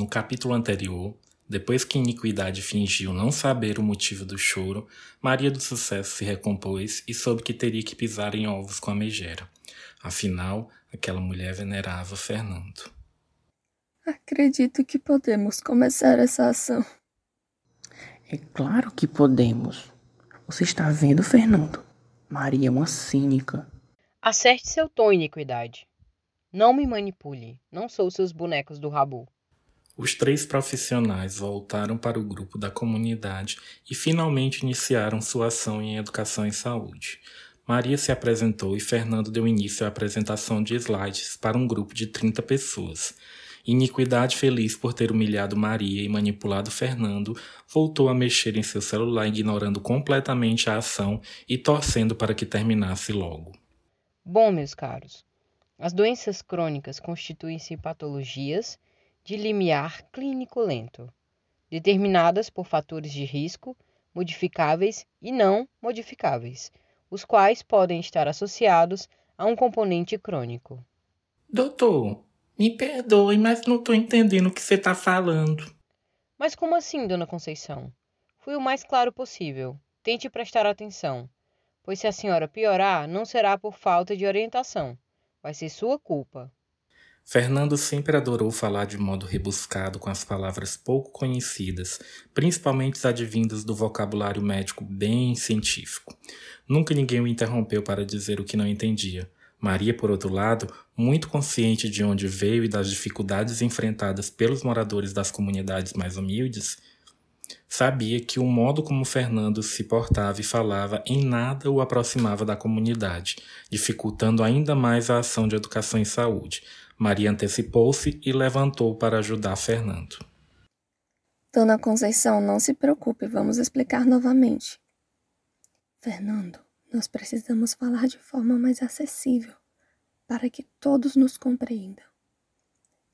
No capítulo anterior, depois que Iniquidade fingiu não saber o motivo do choro, Maria do Sucesso se recompôs e soube que teria que pisar em ovos com a megera. Afinal, aquela mulher venerava Fernando. Acredito que podemos começar essa ação. É claro que podemos. Você está vendo, Fernando? Maria é uma cínica. Acerte seu tom, iniquidade. Não me manipule. Não sou seus bonecos do rabo. Os três profissionais voltaram para o grupo da comunidade e finalmente iniciaram sua ação em educação e saúde. Maria se apresentou e Fernando deu início à apresentação de slides para um grupo de 30 pessoas. Iniquidade feliz por ter humilhado Maria e manipulado Fernando, voltou a mexer em seu celular, ignorando completamente a ação e torcendo para que terminasse logo. Bom, meus caros, as doenças crônicas constituem-se patologias de limiar clínico lento, determinadas por fatores de risco modificáveis e não modificáveis, os quais podem estar associados a um componente crônico. Doutor, me perdoe, mas não estou entendendo o que você está falando. Mas como assim, dona Conceição? Fui o mais claro possível. Tente prestar atenção, pois se a senhora piorar, não será por falta de orientação. Vai ser sua culpa. Fernando sempre adorou falar de modo rebuscado com as palavras pouco conhecidas, principalmente as advindas do vocabulário médico bem científico. Nunca ninguém o interrompeu para dizer o que não entendia. Maria, por outro lado, muito consciente de onde veio e das dificuldades enfrentadas pelos moradores das comunidades mais humildes, sabia que o modo como Fernando se portava e falava em nada o aproximava da comunidade, dificultando ainda mais a ação de educação e saúde. Maria antecipou-se e levantou para ajudar Fernando. Dona Conceição, não se preocupe, vamos explicar novamente. Fernando, nós precisamos falar de forma mais acessível, para que todos nos compreendam.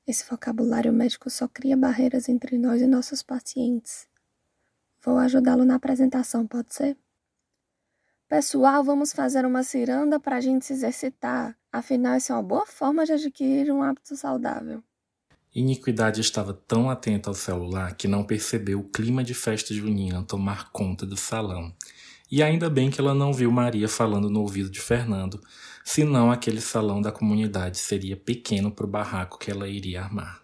Esse vocabulário médico só cria barreiras entre nós e nossos pacientes. Vou ajudá-lo na apresentação, pode ser? Pessoal, vamos fazer uma ciranda para a gente se exercitar. Afinal, isso é uma boa forma de adquirir um hábito saudável. Iniquidade estava tão atenta ao celular que não percebeu o clima de festa junina tomar conta do salão e ainda bem que ela não viu Maria falando no ouvido de Fernando, senão aquele salão da comunidade seria pequeno para o barraco que ela iria armar.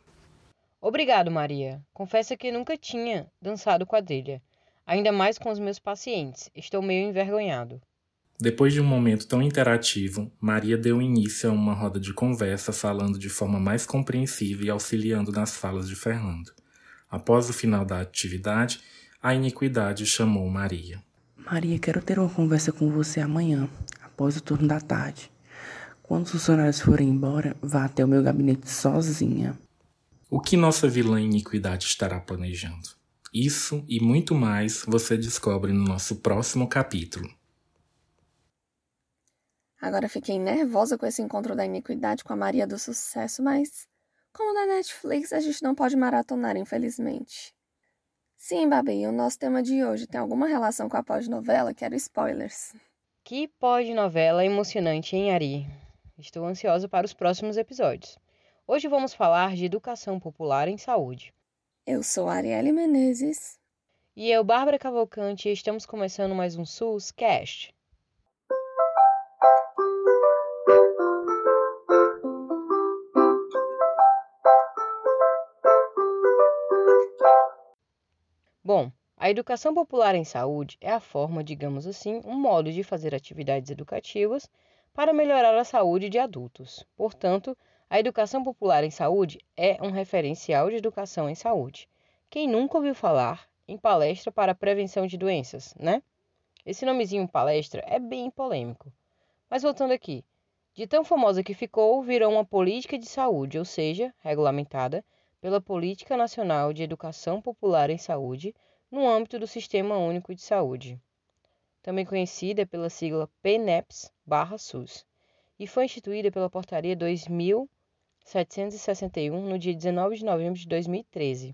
Obrigado, Maria. Confesso que nunca tinha dançado quadrilha, ainda mais com os meus pacientes. Estou meio envergonhado. Depois de um momento tão interativo, Maria deu início a uma roda de conversa falando de forma mais compreensiva e auxiliando nas falas de Fernando. Após o final da atividade, a iniquidade chamou Maria. Maria, quero ter uma conversa com você amanhã, após o turno da tarde. Quando os funcionários forem embora, vá até o meu gabinete sozinha. O que nossa vilã iniquidade estará planejando? Isso e muito mais você descobre no nosso próximo capítulo. Agora fiquei nervosa com esse encontro da iniquidade com a Maria do Sucesso, mas como na Netflix a gente não pode maratonar, infelizmente. Sim, Babi, o nosso tema de hoje tem alguma relação com a pós-novela? Quero spoilers. Que pós-novela emocionante, hein, Ari? Estou ansiosa para os próximos episódios. Hoje vamos falar de educação popular em saúde. Eu sou Arielle Menezes. E eu, Bárbara Cavalcante, e estamos começando mais um SUS Cast. Bom, a educação popular em saúde é a forma, digamos assim, um modo de fazer atividades educativas para melhorar a saúde de adultos. Portanto, a educação popular em saúde é um referencial de educação em saúde. Quem nunca ouviu falar em palestra para prevenção de doenças, né? Esse nomezinho palestra é bem polêmico. Mas voltando aqui, de tão famosa que ficou, virou uma política de saúde, ou seja, regulamentada pela Política Nacional de Educação Popular em Saúde no âmbito do Sistema Único de Saúde, também conhecida pela sigla PNEPS/SUS, e foi instituída pela Portaria 2761 no dia 19 de novembro de 2013.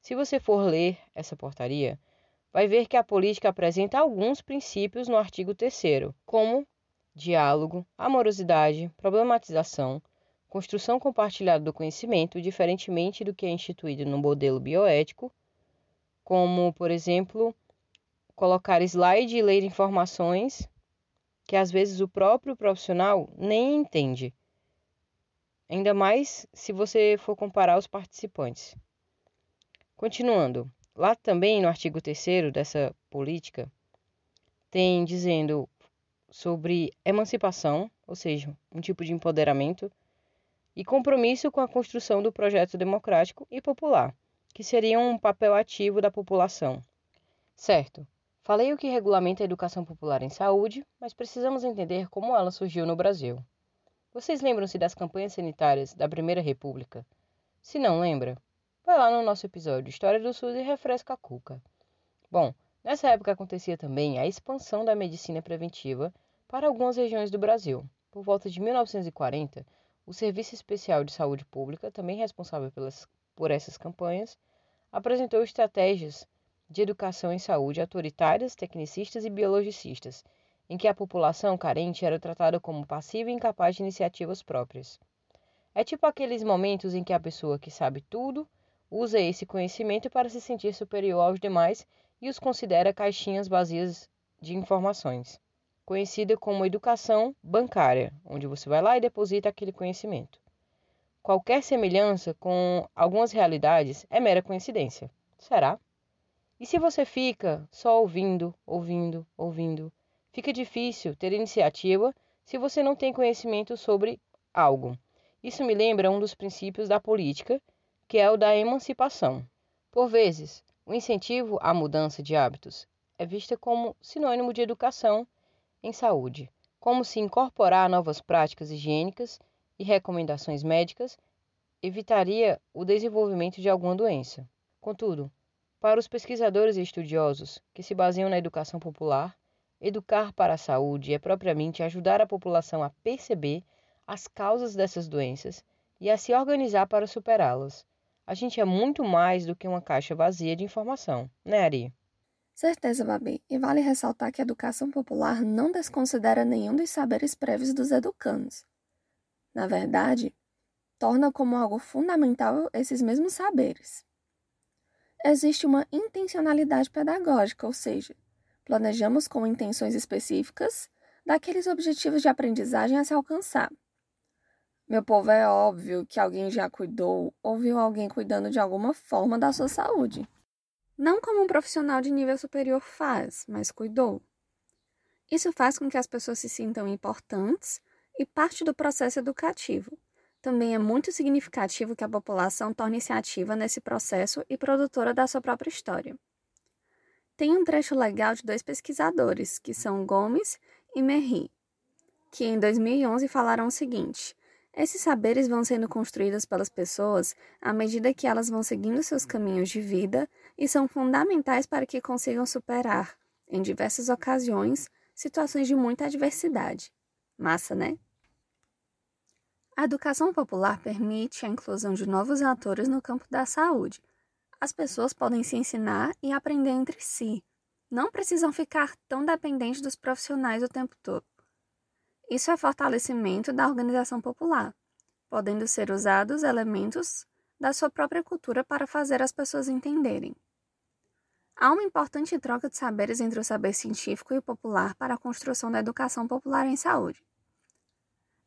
Se você for ler essa portaria, vai ver que a política apresenta alguns princípios no artigo 3 como diálogo, amorosidade, problematização, construção compartilhada do conhecimento, diferentemente do que é instituído no modelo bioético, como, por exemplo, colocar slide e ler informações que às vezes o próprio profissional nem entende. Ainda mais se você for comparar os participantes. Continuando, lá também no artigo 3 dessa política, tem dizendo sobre emancipação, ou seja, um tipo de empoderamento, e compromisso com a construção do projeto democrático e popular, que seria um papel ativo da população. Certo, falei o que regulamenta a educação popular em saúde, mas precisamos entender como ela surgiu no Brasil. Vocês lembram-se das campanhas sanitárias da Primeira República? Se não lembra, vai lá no nosso episódio História do SUS e refresca a cuca. Bom, nessa época acontecia também a expansão da medicina preventiva para algumas regiões do Brasil. Por volta de 1940, o Serviço Especial de Saúde Pública, também responsável pelas, por essas campanhas, apresentou estratégias de educação em saúde autoritárias, tecnicistas e biologicistas, em que a população carente era tratada como passiva e incapaz de iniciativas próprias. É tipo aqueles momentos em que a pessoa que sabe tudo usa esse conhecimento para se sentir superior aos demais e os considera caixinhas vazias de informações conhecida como educação bancária, onde você vai lá e deposita aquele conhecimento. Qualquer semelhança com algumas realidades é mera coincidência. Será? E se você fica só ouvindo, ouvindo, ouvindo, fica difícil ter iniciativa se você não tem conhecimento sobre algo. Isso me lembra um dos princípios da política, que é o da emancipação. Por vezes, o incentivo à mudança de hábitos é vista como sinônimo de educação em saúde, como se incorporar novas práticas higiênicas e recomendações médicas evitaria o desenvolvimento de alguma doença. Contudo, para os pesquisadores e estudiosos que se baseiam na educação popular, educar para a saúde é propriamente ajudar a população a perceber as causas dessas doenças e a se organizar para superá-las. A gente é muito mais do que uma caixa vazia de informação, né, Ari? Certeza, Babi. E vale ressaltar que a educação popular não desconsidera nenhum dos saberes prévios dos educandos. Na verdade, torna como algo fundamental esses mesmos saberes. Existe uma intencionalidade pedagógica, ou seja, planejamos com intenções específicas daqueles objetivos de aprendizagem a se alcançar. Meu povo, é óbvio que alguém já cuidou ou viu alguém cuidando de alguma forma da sua saúde. Não como um profissional de nível superior faz, mas cuidou. Isso faz com que as pessoas se sintam importantes e parte do processo educativo. Também é muito significativo que a população torne-se ativa nesse processo e produtora da sua própria história. Tem um trecho legal de dois pesquisadores, que são Gomes e Merri, que em 2011 falaram o seguinte: esses saberes vão sendo construídos pelas pessoas à medida que elas vão seguindo seus caminhos de vida e são fundamentais para que consigam superar, em diversas ocasiões, situações de muita adversidade. Massa, né? A educação popular permite a inclusão de novos atores no campo da saúde. As pessoas podem se ensinar e aprender entre si. Não precisam ficar tão dependentes dos profissionais o tempo todo. Isso é fortalecimento da organização popular, podendo ser usados elementos da sua própria cultura para fazer as pessoas entenderem. Há uma importante troca de saberes entre o saber científico e o popular para a construção da educação popular em saúde.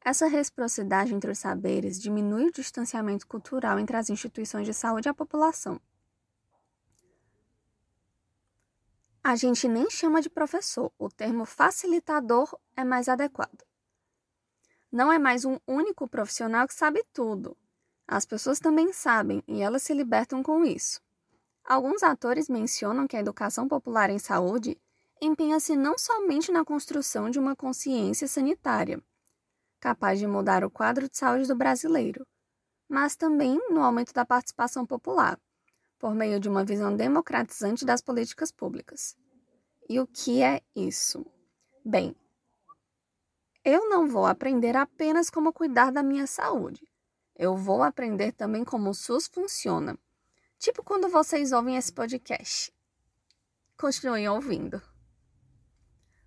Essa reciprocidade entre os saberes diminui o distanciamento cultural entre as instituições de saúde e a população. A gente nem chama de professor, o termo facilitador é mais adequado. Não é mais um único profissional que sabe tudo. As pessoas também sabem e elas se libertam com isso. Alguns atores mencionam que a educação popular em saúde empenha-se não somente na construção de uma consciência sanitária, capaz de mudar o quadro de saúde do brasileiro, mas também no aumento da participação popular, por meio de uma visão democratizante das políticas públicas. E o que é isso? Bem, eu não vou aprender apenas como cuidar da minha saúde. Eu vou aprender também como o SUS funciona. Tipo quando vocês ouvem esse podcast. Continuem ouvindo.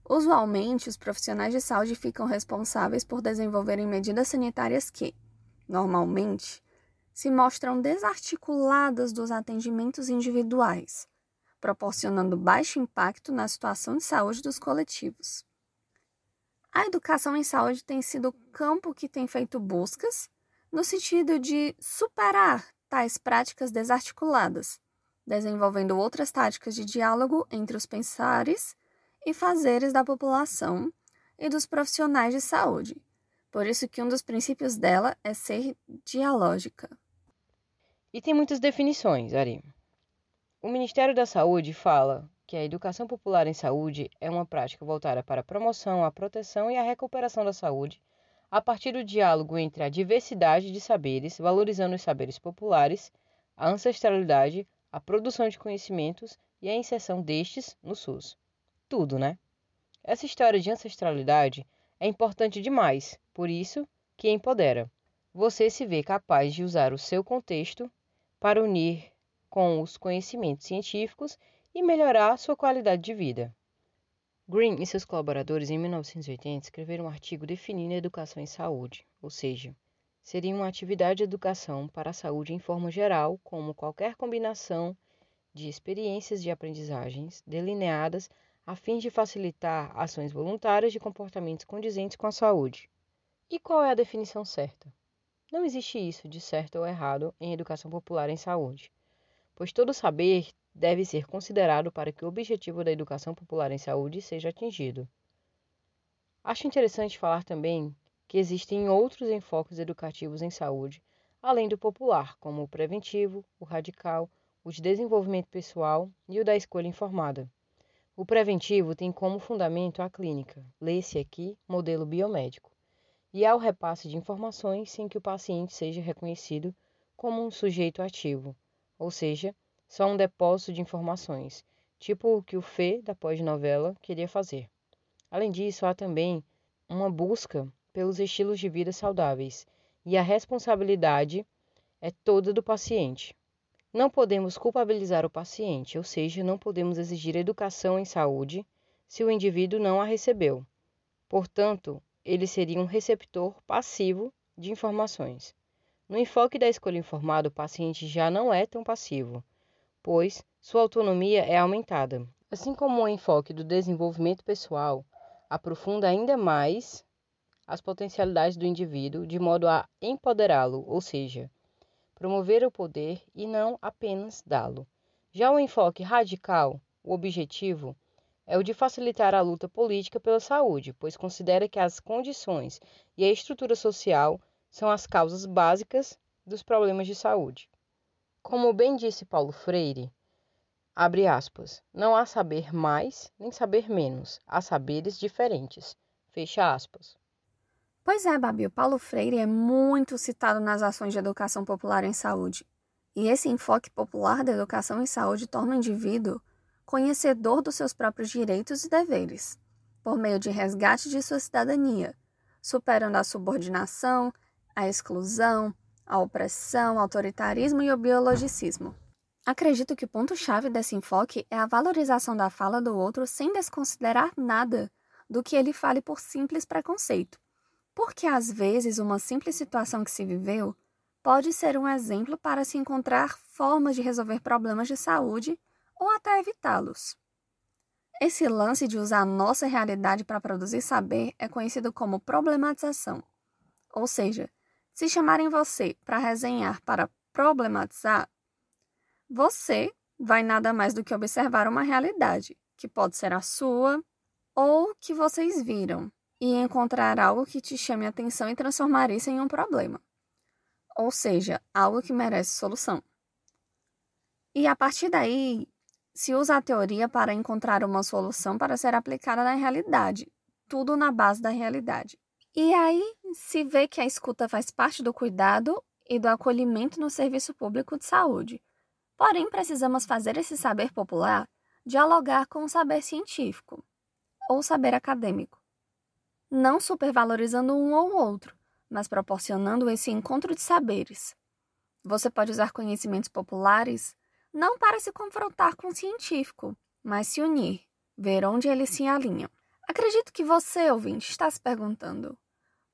Usualmente, os profissionais de saúde ficam responsáveis por desenvolverem medidas sanitárias que, normalmente, se mostram desarticuladas dos atendimentos individuais, proporcionando baixo impacto na situação de saúde dos coletivos. A educação em saúde tem sido o campo que tem feito buscas no sentido de superar tais práticas desarticuladas, desenvolvendo outras táticas de diálogo entre os pensares e fazeres da população e dos profissionais de saúde. Por isso que um dos princípios dela é ser dialógica. E tem muitas definições, Ari. O Ministério da Saúde fala que a educação popular em saúde é uma prática voltada para a promoção, a proteção e a recuperação da saúde, a partir do diálogo entre a diversidade de saberes, valorizando os saberes populares, a ancestralidade, a produção de conhecimentos e a inserção destes no SUS. Tudo, né? Essa história de ancestralidade é importante demais, por isso que empodera. Você se vê capaz de usar o seu contexto para unir com os conhecimentos científicos e melhorar sua qualidade de vida. Green e seus colaboradores, em 1980, escreveram um artigo definindo a educação em saúde, ou seja, seria uma atividade de educação para a saúde em forma geral, como qualquer combinação de experiências de aprendizagens delineadas a fim de facilitar ações voluntárias de comportamentos condizentes com a saúde. E qual é a definição certa? Não existe isso de certo ou errado em educação popular em saúde, pois todo saber deve ser considerado para que o objetivo da educação popular em saúde seja atingido. Acho interessante falar também que existem outros enfoques educativos em saúde, além do popular, como o preventivo, o radical, o de desenvolvimento pessoal e o da escolha informada. O preventivo tem como fundamento a clínica, lê-se aqui modelo biomédico e ao repasse de informações sem que o paciente seja reconhecido como um sujeito ativo, ou seja, só um depósito de informações, tipo o que o Fê da pós-novela queria fazer. Além disso, há também uma busca pelos estilos de vida saudáveis e a responsabilidade é toda do paciente. Não podemos culpabilizar o paciente, ou seja, não podemos exigir educação em saúde se o indivíduo não a recebeu. Portanto, ele seria um receptor passivo de informações. No enfoque da escolha informada, o paciente já não é tão passivo, pois sua autonomia é aumentada. Assim como o enfoque do desenvolvimento pessoal aprofunda ainda mais as potencialidades do indivíduo de modo a empoderá-lo, ou seja, promover o poder e não apenas dá-lo. Já o enfoque radical, o objetivo, é o de facilitar a luta política pela saúde, pois considera que as condições e a estrutura social são as causas básicas dos problemas de saúde. Como bem disse Paulo Freire, abre aspas, não há saber mais nem saber menos, há saberes diferentes. Fecha aspas. Pois é, Babi, o Paulo Freire é muito citado nas ações de educação popular em saúde. E esse enfoque popular da educação em saúde torna o indivíduo conhecedor dos seus próprios direitos e deveres, por meio de resgate de sua cidadania, superando a subordinação, a exclusão, a opressão, autoritarismo e o biologicismo. Acredito que o ponto-chave desse enfoque é a valorização da fala do outro sem desconsiderar nada do que ele fale por simples preconceito. Porque às vezes uma simples situação que se viveu pode ser um exemplo para se encontrar formas de resolver problemas de saúde ou até evitá-los. Esse lance de usar a nossa realidade para produzir saber é conhecido como problematização. Ou seja, se chamarem você para resenhar para problematizar, você vai nada mais do que observar uma realidade, que pode ser a sua ou que vocês viram, e encontrar algo que te chame a atenção e transformar isso em um problema. Ou seja, algo que merece solução. E a partir daí, se usa a teoria para encontrar uma solução para ser aplicada na realidade, tudo na base da realidade. E aí se vê que a escuta faz parte do cuidado e do acolhimento no serviço público de saúde. Porém, precisamos fazer esse saber popular dialogar com o saber científico ou saber acadêmico, não supervalorizando um ou outro, mas proporcionando esse encontro de saberes. Você pode usar conhecimentos populares não para se confrontar com o científico, mas se unir, ver onde eles se alinham. Acredito que você, ouvinte, está se perguntando: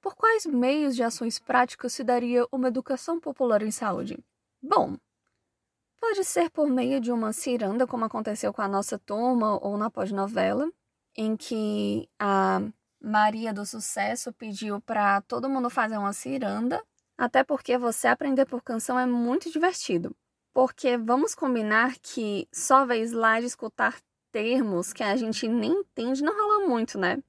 Por quais meios de ações práticas se daria uma educação popular em saúde? Bom, pode ser por meio de uma ciranda, como aconteceu com a nossa turma ou na pós-novela, em que a Maria do Sucesso pediu para todo mundo fazer uma ciranda, até porque você aprender por canção é muito divertido. Porque vamos combinar que só ver slide escutar termos que a gente nem entende não rola muito, né?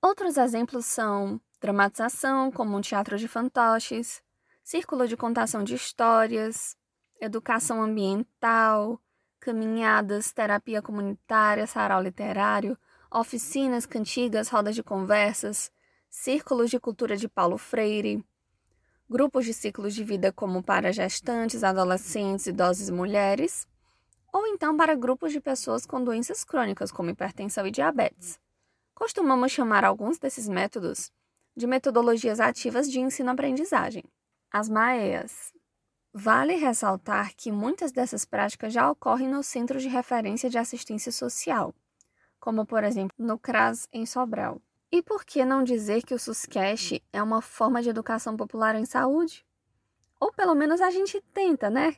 Outros exemplos são dramatização, como um teatro de fantoches, círculo de contação de histórias, educação ambiental, caminhadas, terapia comunitária, sarau literário, oficinas, cantigas, rodas de conversas, círculos de cultura de Paulo Freire, grupos de ciclos de vida como para gestantes, adolescentes, idosos e mulheres, ou então para grupos de pessoas com doenças crônicas como hipertensão e diabetes. Costumamos chamar alguns desses métodos de metodologias ativas de ensino-aprendizagem, as MAEAs. Vale ressaltar que muitas dessas práticas já ocorrem no Centro de Referência de Assistência Social, como por exemplo no CRAS em Sobral. E por que não dizer que o SUSCASH é uma forma de educação popular em saúde? Ou pelo menos a gente tenta, né?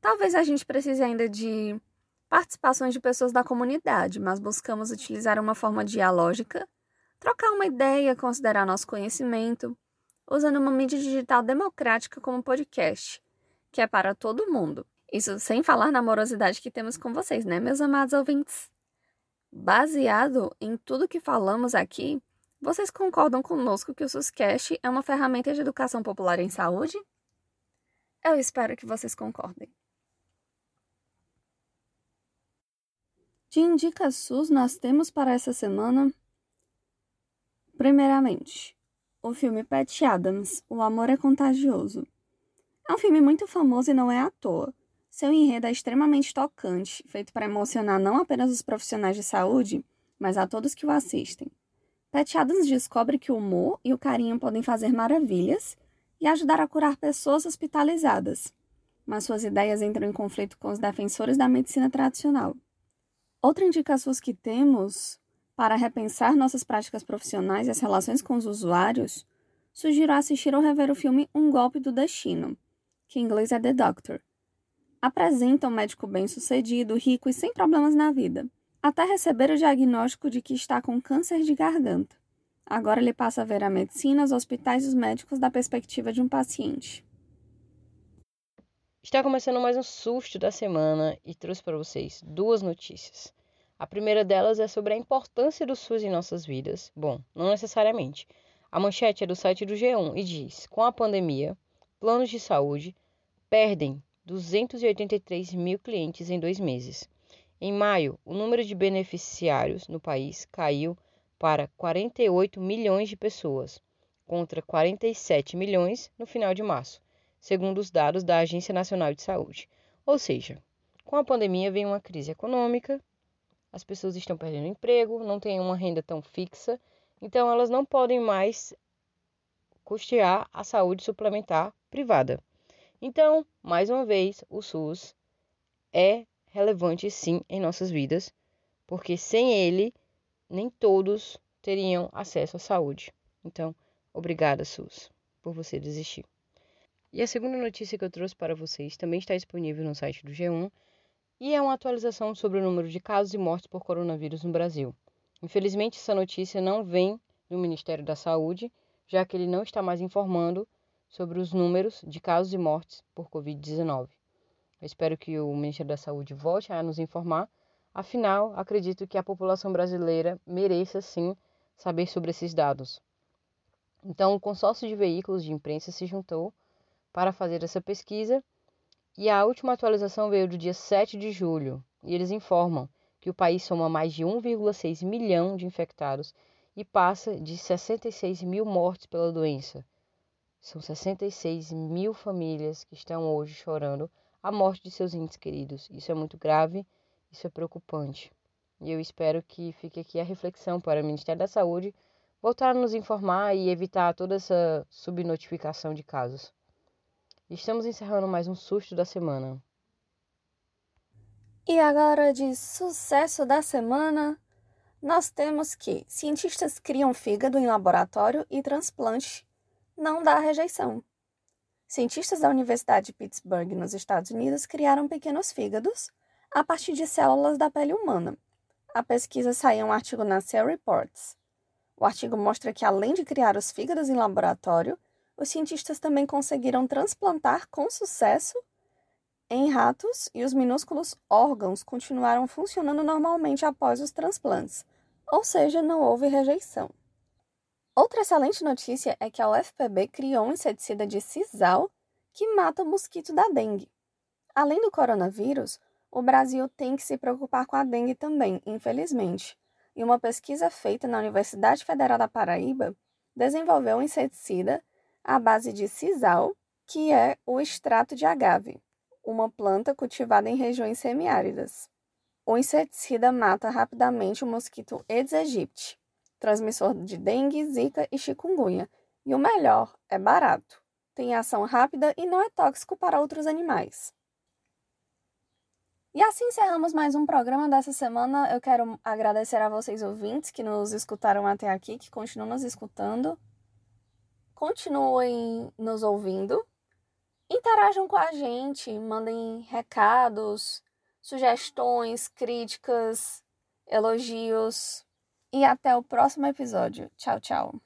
Talvez a gente precise ainda de participações de pessoas da comunidade, mas buscamos utilizar uma forma dialógica, trocar uma ideia, considerar nosso conhecimento, usando uma mídia digital democrática como podcast, que é para todo mundo. Isso sem falar na amorosidade que temos com vocês, né, meus amados ouvintes? Baseado em tudo que falamos aqui, vocês concordam conosco que o SUSCast é uma ferramenta de educação popular em saúde? Eu espero que vocês concordem. De Indica SUS, nós temos para essa semana, primeiramente, o filme Pat Adams, O Amor é Contagioso. É um filme muito famoso e não é à toa. Seu enredo é extremamente tocante, feito para emocionar não apenas os profissionais de saúde, mas a todos que o assistem. Pat Adams descobre que o humor e o carinho podem fazer maravilhas e ajudar a curar pessoas hospitalizadas, mas suas ideias entram em conflito com os defensores da medicina tradicional. Outra indicação que temos para repensar nossas práticas profissionais e as relações com os usuários, sugiro assistir ou rever o filme Um Golpe do Destino, que em inglês é The Doctor, apresenta um médico bem-sucedido, rico e sem problemas na vida, até receber o diagnóstico de que está com câncer de garganta. Agora ele passa a ver a medicina, os hospitais e os médicos da perspectiva de um paciente. Está começando mais um susto da semana e trouxe para vocês duas notícias. A primeira delas é sobre a importância do SUS em nossas vidas. Bom, não necessariamente. A manchete é do site do G1 e diz: com a pandemia, planos de saúde perdem 283 mil clientes em dois meses. Em maio, o número de beneficiários no país caiu para 48 milhões de pessoas, contra 47 milhões no final de março, segundo os dados da Agência Nacional de Saúde. Ou seja, com a pandemia vem uma crise econômica, as pessoas estão perdendo emprego, não têm uma renda tão fixa, então elas não podem mais custear a saúde suplementar privada. Então, mais uma vez, o SUS é relevante sim em nossas vidas, porque sem ele, nem todos teriam acesso à saúde. Então, obrigada, SUS, por você desistir. E a segunda notícia que eu trouxe para vocês também está disponível no site do G1 e é uma atualização sobre o número de casos e mortes por coronavírus no Brasil. Infelizmente, essa notícia não vem do Ministério da Saúde, já que ele não está mais informando sobre os números de casos e mortes por Covid-19. Eu espero que o Ministério da Saúde volte a nos informar, afinal, acredito que a população brasileira mereça sim saber sobre esses dados. Então, o consórcio de veículos de imprensa se juntou para fazer essa pesquisa e a última atualização veio do dia 7 de julho e eles informam que o país soma mais de 1,6 milhão de infectados e passa de 66 mil mortes pela doença. São 66 mil famílias que estão hoje chorando a morte de seus entes queridos. Isso é muito grave, isso é preocupante. E eu espero que fique aqui a reflexão para o Ministério da Saúde voltar a nos informar e evitar toda essa subnotificação de casos. Estamos encerrando mais um susto da semana. E agora de sucesso da semana, nós temos que cientistas criam fígado em laboratório e transplante não dá rejeição. Cientistas da Universidade de Pittsburgh, nos Estados Unidos, criaram pequenos fígados a partir de células da pele humana. A pesquisa saiu em um artigo na Cell Reports. O artigo mostra que, além de criar os fígados em laboratório, os cientistas também conseguiram transplantar com sucesso em ratos e os minúsculos órgãos continuaram funcionando normalmente após os transplantes, ou seja, não houve rejeição. Outra excelente notícia é que a UFPB criou um inseticida de sisal que mata o mosquito da dengue. Além do coronavírus, o Brasil tem que se preocupar com a dengue também, infelizmente. E uma pesquisa feita na Universidade Federal da Paraíba desenvolveu um inseticida à base de sisal, que é o extrato de agave, uma planta cultivada em regiões semiáridas. O inseticida mata rapidamente o mosquito Aedes aegypti, transmissor de dengue, zika e chikungunya. E o melhor, é barato, tem ação rápida e não é tóxico para outros animais. E assim encerramos mais um programa dessa semana. Eu quero agradecer a vocês ouvintes que nos escutaram até aqui, que continuam nos escutando. Continuem nos ouvindo. Interajam com a gente, mandem recados, sugestões, críticas, elogios. E até o próximo episódio. Tchau, tchau.